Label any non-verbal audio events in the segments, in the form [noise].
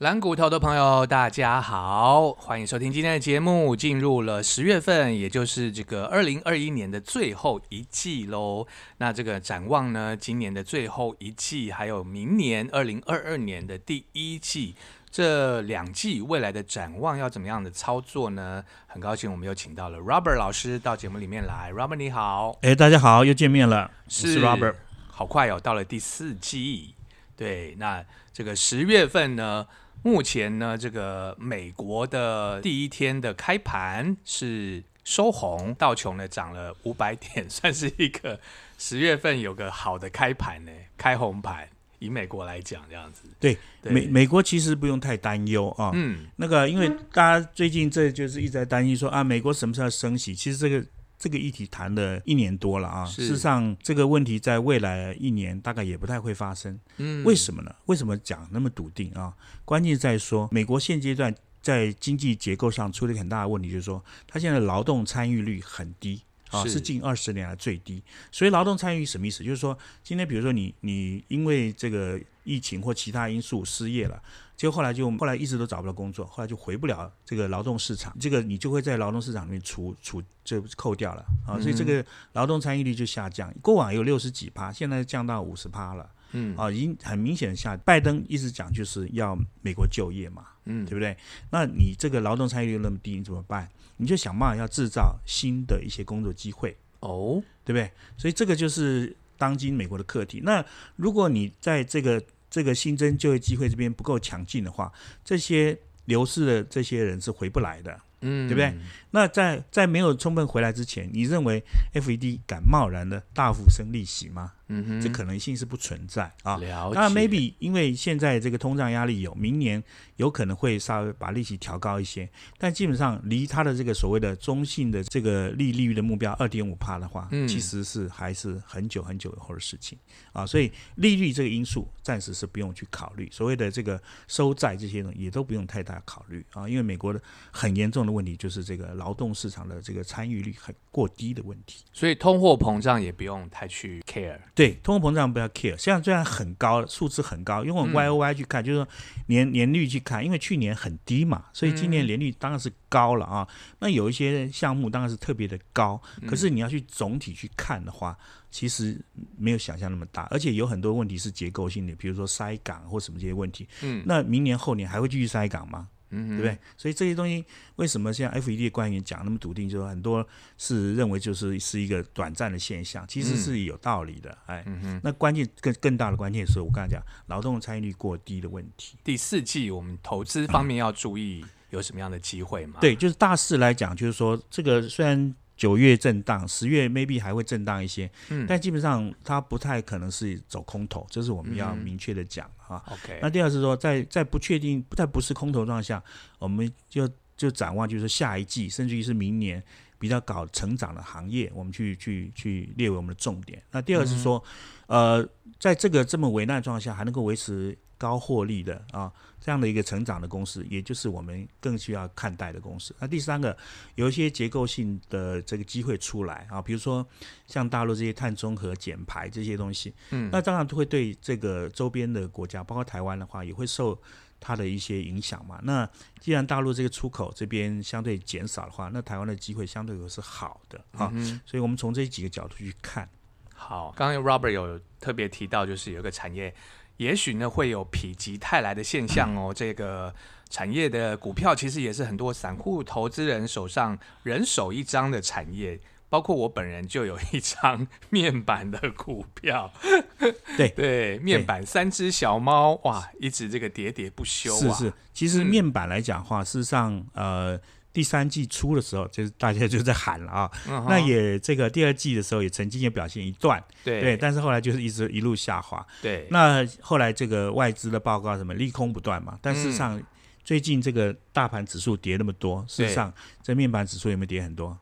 蓝骨头的朋友，大家好，欢迎收听今天的节目。进入了十月份，也就是这个二零二一年的最后一季喽。那这个展望呢，今年的最后一季，还有明年二零二二年的第一季，这两季未来的展望要怎么样的操作呢？很高兴我们又请到了 Robert 老师到节目里面来。Robert 你好，哎，大家好，又见面了，是 Robert。好快哦，到了第四季。对，那这个十月份呢？目前呢，这个美国的第一天的开盘是收红，道琼呢涨了五百点，[laughs] 算是一个十月份有个好的开盘呢，开红盘。以美国来讲，这样子。对，美美国其实不用太担忧啊。嗯，那个因为大家最近这就是一直在担心说啊，美国什么时候升息？其实这个。这个议题谈了一年多了啊，事实上这个问题在未来一年大概也不太会发生。嗯，为什么呢？为什么讲那么笃定啊？关键在说，美国现阶段在经济结构上出了一个很大的问题，就是说它现在劳动参与率很低啊，是近二十年来最低。所以劳动参与什么意思？就是说今天比如说你你因为这个疫情或其他因素失业了。结果后来就后来一直都找不到工作，后来就回不了这个劳动市场，这个你就会在劳动市场里面除除就扣掉了啊，所以这个劳动参与率就下降。过往有六十几趴，现在降到五十趴了，嗯啊，已经很明显的下。拜登一直讲就是要美国就业嘛，嗯，对不对？那你这个劳动参与率那么低，你怎么办？你就想办法要制造新的一些工作机会哦，对不对？所以这个就是当今美国的课题。那如果你在这个这个新增就业机会这边不够强劲的话，这些流失的这些人是回不来的，嗯，对不对？那在在没有充分回来之前，你认为 FED 敢贸然的大幅升利息吗？嗯哼，这可能性是不存在啊。了解。那 maybe 因为现在这个通胀压力有，明年有可能会稍微把利息调高一些，但基本上离它的这个所谓的中性的这个利利率的目标二点五帕的话，其实是还是很久很久以后的事情啊。所以利率这个因素暂时是不用去考虑，所谓的这个收债这些呢，也都不用太大考虑啊。因为美国的很严重的问题就是这个劳动市场的这个参与率很过低的问题，所以通货膨胀也不用太去 care。对，通货膨胀不要 care，现在虽然很高，数字很高，用 Y O Y 去看，就是说年年率去看，因为去年很低嘛，所以今年年率当然是高了啊。那有一些项目当然是特别的高，可是你要去总体去看的话，其实没有想象那么大，而且有很多问题是结构性的，比如说塞港或什么这些问题。嗯，那明年后年还会继续塞港吗？嗯，对不对？所以这些东西为什么像 FED 的官员讲那么笃定，就是很多是认为就是是一个短暂的现象，其实是有道理的。哎，嗯那关键更更大的关键是我刚才讲劳动参与率过低的问题。第四季我们投资方面要注意有什么样的机会吗？对，就是大势来讲，就是说这个虽然。九月震荡，十月 maybe 还会震荡一些，嗯，但基本上它不太可能是走空头，这是我们要明确的讲啊。OK，那第二是说，在在不确定、在不是空头状况下，我们就就展望，就是下一季，甚至于是明年比较搞成长的行业，我们去去去列为我们的重点。那第二是说，呃，在这个这么危难状况下，还能够维持。高获利的啊，这样的一个成长的公司，也就是我们更需要看待的公司。那第三个，有一些结构性的这个机会出来啊，比如说像大陆这些碳中和减排这些东西，嗯，那当然会对这个周边的国家，包括台湾的话，也会受它的一些影响嘛。那既然大陆这个出口这边相对减少的话，那台湾的机会相对是好的啊。所以我们从这几个角度去看。好，刚刚 Robert 有特别提到，就是有一个产业。也许呢会有否极泰来的现象哦，这个产业的股票其实也是很多散户投资人手上人手一张的产业，包括我本人就有一张面板的股票。对 [laughs] 对，面板三只小猫哇，一直这个喋喋不休啊。是是，其实面板来讲话，事实上呃。第三季初的时候，[laughs] 就是大家就在喊了啊，那也这个第二季的时候也曾经也表现一段，对，但是后来就是一直一路下滑，对。那后来这个外资的报告什么利空不断嘛，但事实上最近这个大盘指数跌那么多，事实上这面板指数有没有跌很多？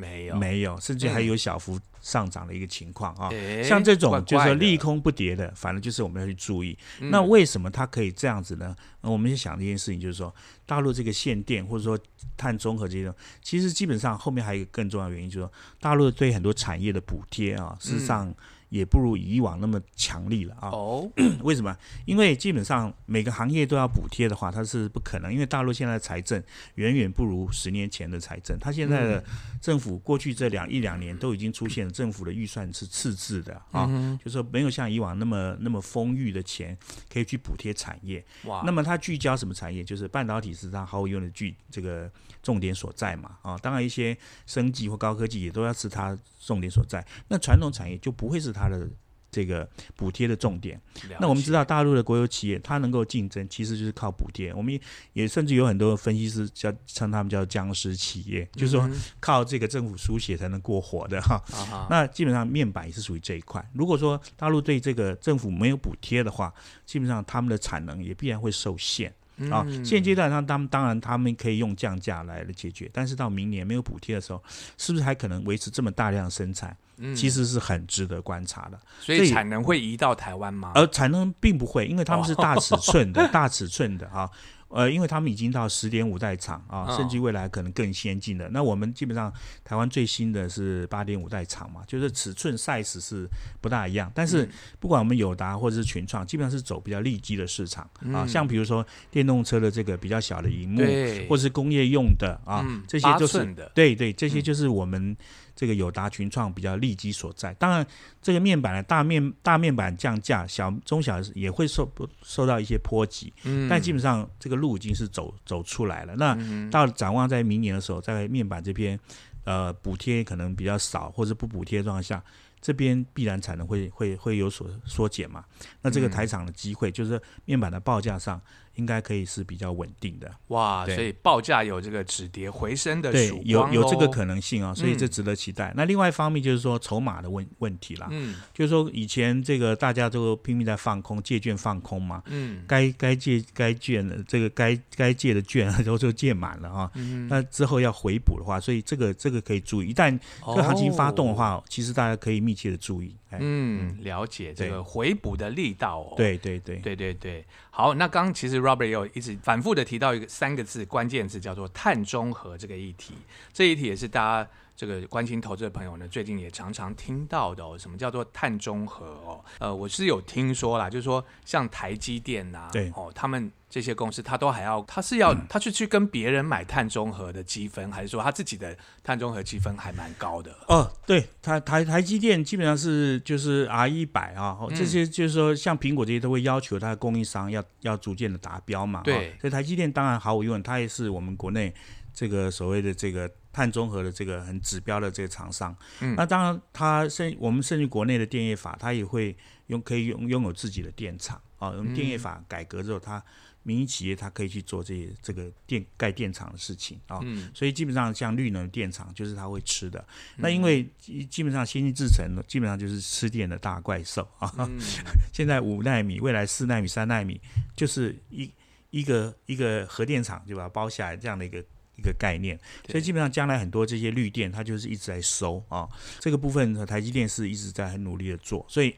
没有，没有，甚至还有小幅上涨的一个情况啊。像这种就是说利空不跌的，反正就是我们要去注意。那为什么它可以这样子呢？我们就想一件事情，就是说大陆这个限电或者说碳中和这种，其实基本上后面还有一个更重要的原因，就是说大陆对很多产业的补贴啊，事实上也不如以往那么强力了啊。哦，[clears throat] 为什么？因为基本上每个行业都要补贴的话，它是不可能，因为大陆现在的财政远远不如十年前的财政。它现在的政府过去这两一两年都已经出现了政府的预算是赤字的啊，就说没有像以往那么那么丰裕的钱可以去补贴产业。哇，那么它聚焦什么产业？就是半导体是它毫无疑问的聚这个重点所在嘛啊。当然一些生技或高科技也都要是它重点所在。那传统产业就不会是它的。这个补贴的重点，那我们知道大陆的国有企业，它能够竞争，其实就是靠补贴。我们也也甚至有很多分析师叫称他们叫僵尸企业，就是说靠这个政府输血才能过活的哈。[laughs] 那基本上面板也是属于这一块。如果说大陆对这个政府没有补贴的话，基本上他们的产能也必然会受限啊。现阶段上，他们当然他们可以用降价来解决，但是到明年没有补贴的时候，是不是还可能维持这么大量生产？其实是很值得观察的，所以产能会移到台湾吗？而产能并不会，因为他们是大尺寸的、大尺寸的啊。呃，因为他们已经到十点五代厂啊，甚至未来可能更先进的。那我们基本上台湾最新的是八点五代厂嘛，就是尺寸 size 是不大一样。但是不管我们友达或者是群创，基本上是走比较利基的市场啊。像比如说电动车的这个比较小的荧幕，或者是工业用的啊，这些就是对对，这些就是我们。这个友达群创比较利基所在，当然这个面板的大面大面板降价，小中小也会受受到一些波及，嗯，但基本上这个路已经是走走出来了。那到展望在明年的时候，在面板这边，呃，补贴可能比较少，或者不补贴状况下，这边必然产能会会会有所缩减嘛。那这个台厂的机会，就是面板的报价上。应该可以是比较稳定的。哇，所以报价有这个止跌回升的曙光有有这个可能性啊，所以这值得期待。那另外一方面就是说筹码的问问题啦，嗯，就是说以前这个大家都拼命在放空借券放空嘛，嗯，该该借该券的这个该该借的券 [laughs] 都就借满了啊，那之后要回补的话，所以这个这个可以注意，一旦这个行情发动的话，其实大家可以密切的注意。嗯，了解这个回补的力道哦。对对对对对对。好，那刚其实 Robert 有一直反复的提到一个三个字关键字，叫做碳中和这个议题。这一题也是大家这个关心投资的朋友呢，最近也常常听到的哦。什么叫做碳中和哦？呃，我是有听说啦，就是说像台积电呐，对哦，他们。这些公司他都还要，他是要，[clears throat] 他是去跟别人买碳中和的积分，还是说他自己的碳中和积分还蛮高的？哦，对，台台台积电基本上是就是 R 一百啊，这些就是说像苹果这些都会要求它的供应商要要逐渐的达标嘛。对，所以台积电当然毫无疑问，它也是我们国内这个所谓的这个碳中和的这个很指标的这个厂商。嗯，那当然它甚我们甚至国内的电业法，它也会用可以拥拥有自己的电厂啊。我们电业法改革之后，它民营企业它可以去做这些这个电盖电厂的事情啊，所以基本上像绿能电厂就是它会吃的。那因为基本上先进制程基本上就是吃电的大怪兽啊。[laughs] 现在五纳米，未来四纳米、三纳米，就是一一个一个核电厂就把它包下来这样的一个一个概念。所以基本上将来很多这些绿电它就是一直在收啊。这个部分台积电是一直在很努力的做，所以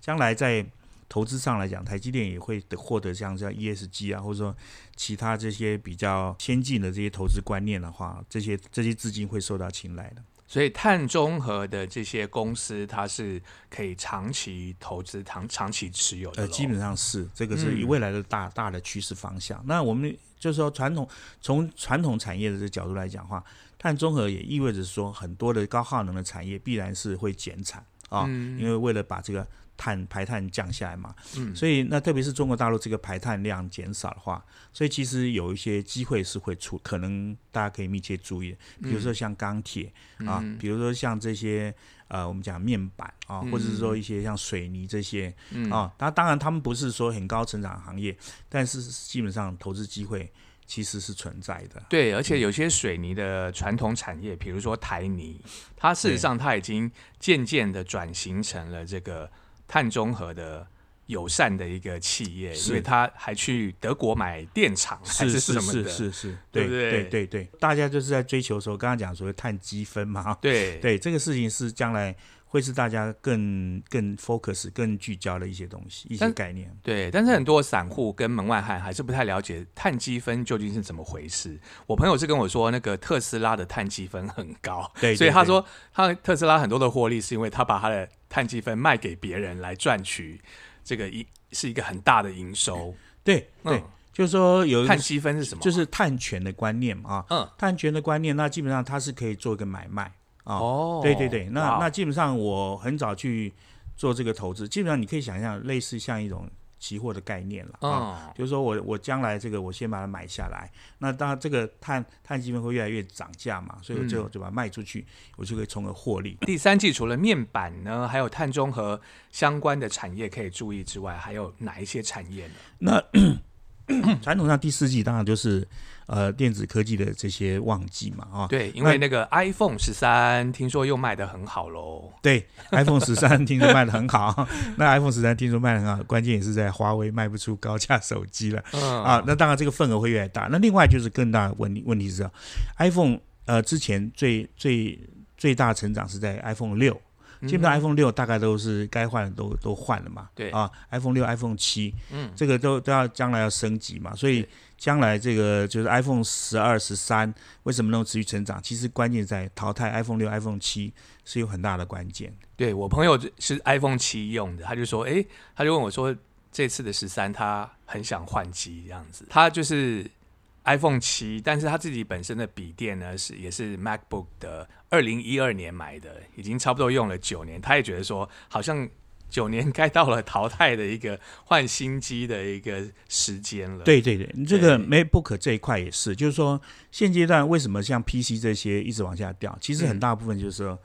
将来在。投资上来讲，台积电也会获得像这样 ESG 啊，或者说其他这些比较先进的这些投资观念的话，这些这些资金会受到青睐的。所以碳中和的这些公司，它是可以长期投资、长长期持有的。呃，基本上是这个是以未来的大大的趋势方向。那我们就是说，传统从传统产业的这个角度来讲话，碳中和也意味着说，很多的高耗能的产业必然是会减产啊，因为为了把这个。碳排碳降下来嘛，嗯，所以那特别是中国大陆这个排碳量减少的话，所以其实有一些机会是会出，可能大家可以密切注意，比如说像钢铁啊，比如说像这些呃，我们讲面板啊，或者是说一些像水泥这些啊，那当然他们不是说很高成长行业，但是基本上投资机会其实是存在的。对，而且有些水泥的传统产业，比如说台泥，它事实上它已经渐渐的转型成了这个。碳中和的友善的一个企业，所以他还去德国买电厂，是是是是是，对对对对对，大家就是在追求说，刚刚讲所谓碳积分嘛，对对，这个事情是将来。会是大家更更 focus、更聚焦的一些东西、一些概念。对，但是很多散户跟门外汉还是不太了解碳积分究竟是怎么回事。我朋友是跟我说，那个特斯拉的碳积分很高，对，所以他说他特斯拉很多的获利是因为他把他的碳积分卖给别人来赚取这个一是一个很大的营收。对对，就是说有碳积分是什么？就是碳权的观念嘛啊。嗯，碳权的观念，那基本上它是可以做一个买卖啊。哦，对对对，那那基本上我很早去做这个投资，基本上你可以想象类似像一种。期货的概念了啊，就是说我我将来这个我先把它买下来，那当然这个碳碳基分会越来越涨价嘛，所以我最后就把它卖出去，我就可以从而获利。第三季除了面板呢，还有碳中和相关的产业可以注意之外，还有哪一些产业呢？那传统上第四季当然就是。呃，电子科技的这些旺季嘛，啊，对，因为那个 iPhone 十三听说又卖的很好喽。对，iPhone 十三听说卖的很好，[laughs] 那 iPhone 十三听说卖的很好，关键也是在华为卖不出高价手机了。嗯啊，那当然这个份额会越来越大。那另外就是更大的问题，问题是，iPhone 呃之前最最最大成长是在 iPhone 六。基本上 iPhone 六大概都是该换的都都换了嘛，对啊，iPhone 六、iPhone 七，嗯，这个都都要将来要升级嘛，所以将来这个就是 iPhone 十二、十三为什么能持续成长？其实关键在淘汰 iPhone 六、iPhone 七是有很大的关键。对我朋友是 iPhone 七用的，他就说，哎，他就问我说，这次的十三他很想换机这样子，他就是。iPhone 七，但是他自己本身的笔电呢是也是 MacBook 的，二零一二年买的，已经差不多用了九年。他也觉得说，好像九年该到了淘汰的一个换新机的一个时间了。对对对，这个 MacBook 这一块也是，就是说现阶段为什么像 PC 这些一直往下掉？其实很大部分就是说，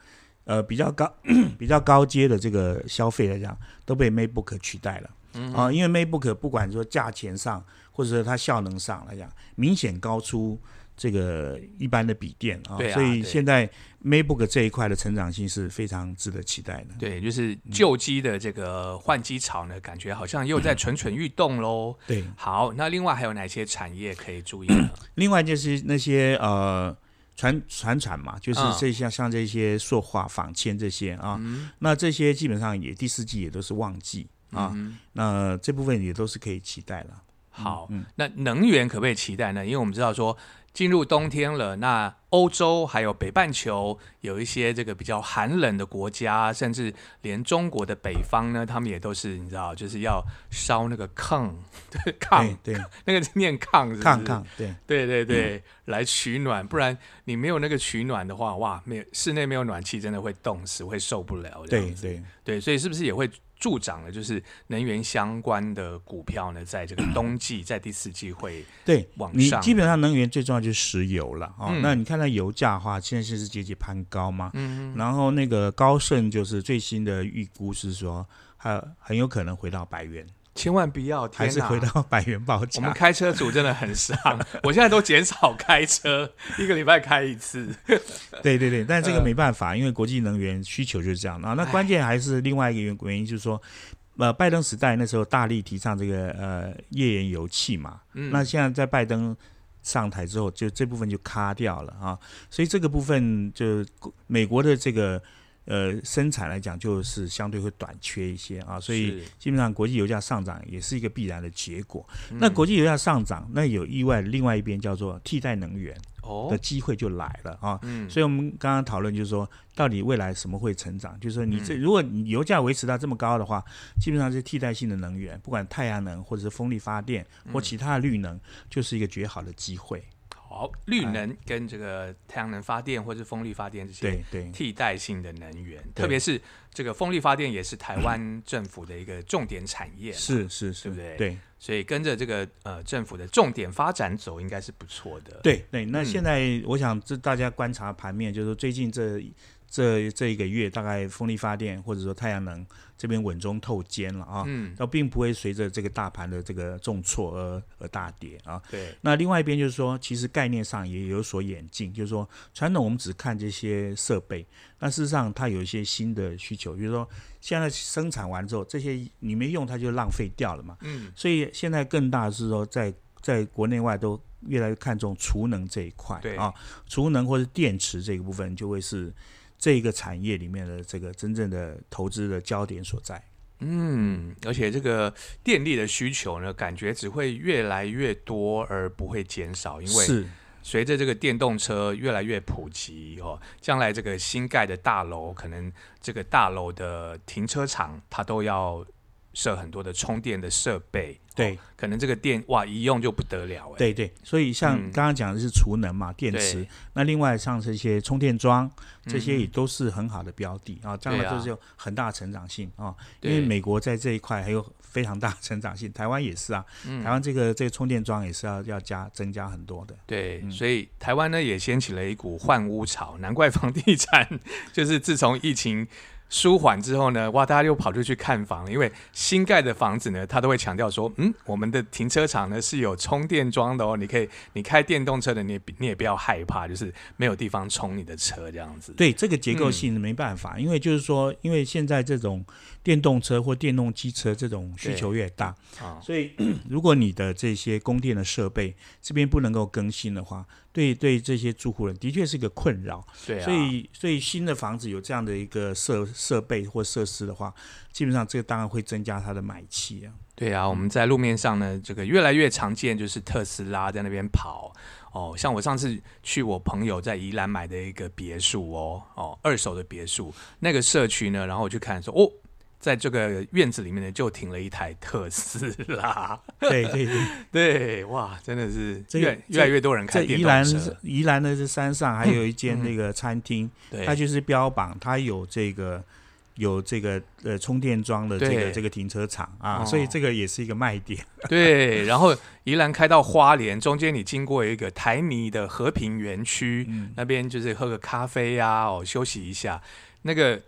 呃，比较高 [clears throat] 比较高阶的这个消费来讲，都被 MacBook 取代了。啊，因为 MacBook 不管说价钱上。或者说它效能上来讲，明显高出这个一般的笔电啊，所以现在 MacBook 这一块的成长性是非常值得期待的。对，就是旧机的这个换机潮呢，感觉好像又在蠢蠢欲动喽。对，好，那另外还有哪些产业可以注意呢？[clears throat] 另外就是那些呃传传产嘛，就是这像像这些塑化、纺纤这些啊，那这些基本上也第四季也都是旺季啊，那这部分也都是可以期待了。好，那能源可不可以期待呢？因为我们知道说进入冬天了，那欧洲还有北半球有一些这个比较寒冷的国家，甚至连中国的北方呢，他们也都是你知道，就是要烧那个炕，[laughs] 对炕，对，那个念炕，炕炕，对，对对对，来取暖，不然你没有那个取暖的话，哇，没有室内没有暖气，真的会冻死，会受不了。对对对，所以是不是也会？助长了就是能源相关的股票呢，在这个冬季，在第四季会 [coughs] 对往上。你基本上能源最重要就是石油了啊。那你看到油价的话，现在是节节攀高嘛。嗯然后那个高盛就是最新的预估是说，它很有可能回到百元。千万不要，还是回到百元报价。我们开车组真的很伤，[laughs] 我现在都减少开车，一个礼拜开一次。[laughs] 对对对，但这个没办法，因为国际能源需求就是这样啊。那关键还是另外一个原原因，就是说，呃，拜登时代那时候大力提倡这个呃页岩油气嘛，那现在在拜登上台之后，就这部分就卡掉了啊。所以这个部分就美国的这个。呃，生产来讲就是相对会短缺一些啊，所以基本上国际油价上涨也是一个必然的结果。那国际油价上涨，那有意外，另外一边叫做替代能源的机会就来了啊。所以我们刚刚讨论就是说，到底未来什么会成长？就是说，你这如果你油价维持到这么高的话，基本上是替代性的能源，不管太阳能或者是风力发电或其他的绿能，就是一个绝好的机会。好，绿能跟这个太阳能发电或者风力发电这些替代性的能源，特别是这个风力发电也是台湾 [clears throat] 政府的一个重点产业，是是是，对不对？对，所以跟着这个呃政府的重点发展走，应该是不错的。对对，那现在我想这大家观察盘面，就是最近这。这这一个月，大概风力发电或者说太阳能这边稳中透尖了啊，嗯，那并不会随着这个大盘的这个重挫而而大跌啊。对。那另外一边就是说，其实概念上也有所演进，就是说传统我们只看这些设备，那事实上它有一些新的需求，比如说现在生产完之后，这些你没用它就浪费掉了嘛。嗯。所以现在更大的是说，在在国内外都越来越看重储能这一块，对啊，储能或者电池这个部分就会是。这一个产业里面的这个真正的投资的焦点所在，嗯，而且这个电力的需求呢，感觉只会越来越多而不会减少，因为是。随着这个电动车越来越普及哦，将来这个新盖的大楼，可能这个大楼的停车场它都要设很多的充电的设备。对，可能这个电哇一用就不得了哎。对对，所以像刚刚讲的是储能嘛，电池。那另外像这些充电桩，这些也都是很好的标的啊，将来都是有很大的成长性啊。因为美国在这一块还有非常大的成长性，台湾也是啊。台湾这个这个充电桩也是要要加增加很多的。对，所以台湾呢也掀起了一股换屋潮，难怪房地产 [laughs] 就是自从疫情。舒缓之后呢，哇，大家又跑出去看房了。因为新盖的房子呢，他都会强调说，嗯，我们的停车场呢是有充电桩的哦，你可以，你开电动车的，你也你也不要害怕，就是没有地方充你的车这样子。对，这个结构性没办法，因为就是说，因为现在这种电动车或电动机车这种需求越大，所以 [clears throat] 如果你的这些供电的设备这边不能够更新的话。对对，这些住户人的确是个困扰。对，啊所以所以新的房子有这样的一个设设备或设施的话，基本上这个当然会增加它的买气啊。对啊，我们在路面上呢，这个越来越常见，就是特斯拉在那边跑。哦，像我上次去我朋友在宜兰买的一个别墅哦，哦，二手的别墅，那个社区呢，然后我去看说，哦。在这个院子里面呢，就停了一台特斯拉。[laughs] 对对对 [laughs] 对，哇，真的是越越来越多人开电动车。宜兰的这山上还有一间那个餐厅，它就是标榜它有这个有这个呃充电桩的这个这个停车场啊，所以这个也是一个卖点。[laughs] 对，然后宜兰开到花莲，中间你经过一个台泥的和平园区，那边就是喝个咖啡呀，哦，休息一下那个。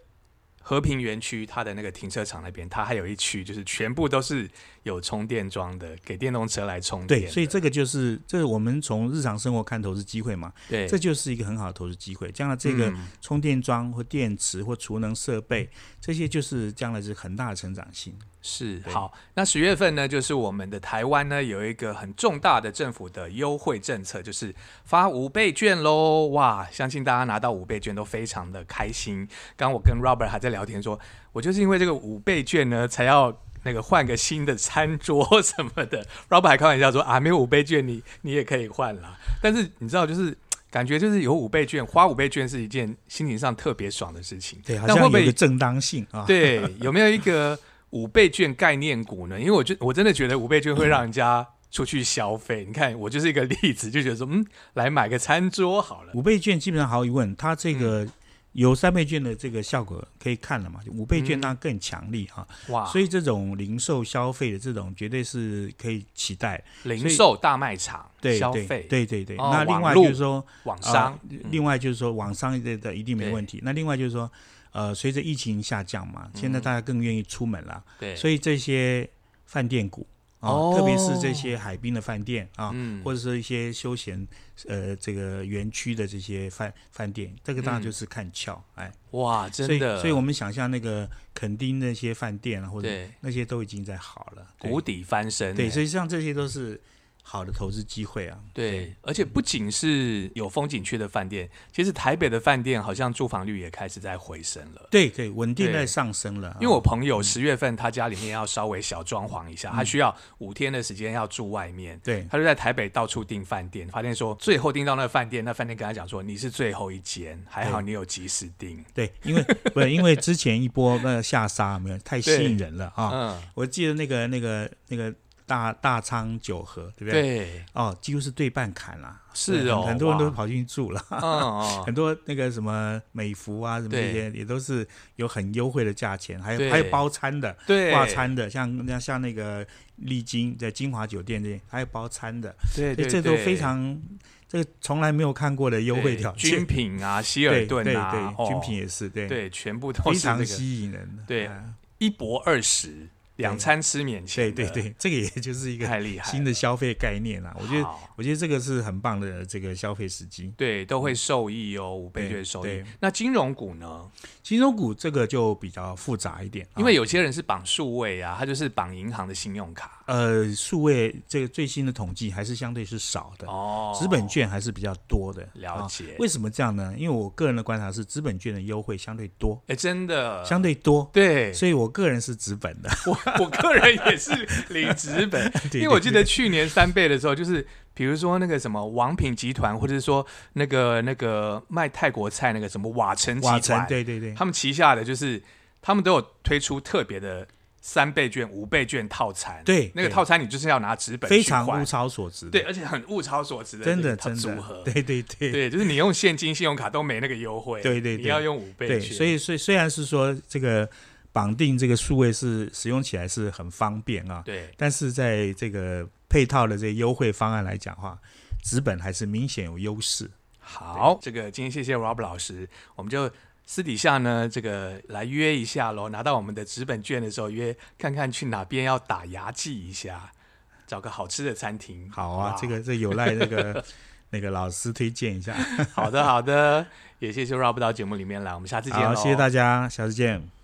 和平园区，它的那个停车场那边，它还有一区，就是全部都是有充电桩的，给电动车来充电。对，所以这个就是，这是我们从日常生活看投资机会嘛。对，这就是一个很好的投资机会。将来这个充电桩或电池或储能设备，这些就是将来是很大的成长性。是好，那十月份呢，就是我们的台湾呢有一个很重大的政府的优惠政策，就是发五倍券喽！哇，相信大家拿到五倍券都非常的开心。刚我跟 Robert 还在聊天，说我就是因为这个五倍券呢，才要那个换个新的餐桌什么的。[laughs] Robert 还开玩笑说啊，没有五倍券，你你也可以换啦。但是你知道，就是感觉就是有五倍券，花五倍券是一件心情上特别爽的事情。对，好像有个正当性啊。对，有没有一个？五倍券概念股呢？因为我觉我真的觉得五倍券会让人家出去消费。你看，我就是一个例子，就觉得说，嗯，来买个餐桌好了。五倍券基本上毫无疑问，它这个有三倍券的这个效果可以看了嘛？五倍券那更强力哈。哇！所以这种零售消费的这种绝对是可以期待。零售大卖场消费，对对对。那另外就是说网商，另外就是说网商的的一定没问题。那另外就是说。呃，随着疫情下降嘛，现在大家更愿意出门了，对，所以这些饭店股啊，特别是这些海滨的饭店啊，或者是一些休闲呃这个园区的这些饭饭店，这个当然就是看俏，哎，哇，真的，所以我们想象那个垦丁那些饭店啊，或者那些都已经在好了，谷底翻身，对，所以像这些都是。好的投资机会啊，对，而且不仅是有风景区的饭店，其实台北的饭店好像住房率也开始在回升了，对对，稳定在上升了。因为我朋友十月份他家里面要稍微小装潢一下，他需要五天的时间要住外面，对，他就在台北到处订饭店，发现说最后订到那个饭店，那饭店跟他讲说你是最后一间，还好你有及时订，对，因为不因为之前一波那个下杀没有太吸引人了啊，嗯，我记得那个那个那个。大大仓九和，对不对？对，哦，几乎是对半砍了，是哦，很多人都跑进去住了，[laughs] 很多那个什么美孚啊，什么这些也都是有很优惠的价钱，还有还有包餐的，对，挂餐的，像像像那个丽晶在金华酒店这还有包餐的，对，这都非常这个从来没有看过的优惠条件，军品啊，[laughs] 希尔顿啊，军品也是，对。对，全部都是非常吸引人的，对，一博二十。两餐吃免钱，对对对，这个也就是一个太厉害新的消费概念啦。我觉得，我觉得这个是很棒的这个消费时机，对，都会受益哦，五倍券受益。那金融股呢？金融股这个就比较复杂一点，因为有些人是绑数位啊，他就是绑银行的信用卡。呃，数位这个最新的统计还是相对是少的哦，资本券还是比较多的。了解，为什么这样呢？因为我个人的观察是，资本券的优惠相对多。哎，真的，相对多。对，所以我个人是资本的。[laughs] 我我个人也是领纸本，因为我记得去年三倍的时候，就是比如说那个什么王品集团，或者是说那个那个卖泰国菜那个什么瓦城集团，对对对，他们旗下的就是他们都有推出特别的。三倍券、五倍券套餐，对那个套餐你就是要拿纸本，非常物超所值，对，而且很物超所值的，真的真的组合，对对对，对，就是你用现金、信用卡都没那个优惠，对对，你要用五倍券，所以所以虽然是说这个绑定这个数位是使用起来是很方便啊，对，但是在这个配套的这个优惠方案来讲话，纸本还是明显有优势。好，这个今天谢谢 Rob 老师，我们就。私底下呢，这个来约一下喽。拿到我们的纸本券的时候，约看看去哪边要打牙祭一下，找个好吃的餐厅。好啊，这个这有赖那个那个老师推荐一下。[laughs] 好的，好的，也谢谢 Rob 到节目里面来，我们下次见好。谢谢大家，下次见。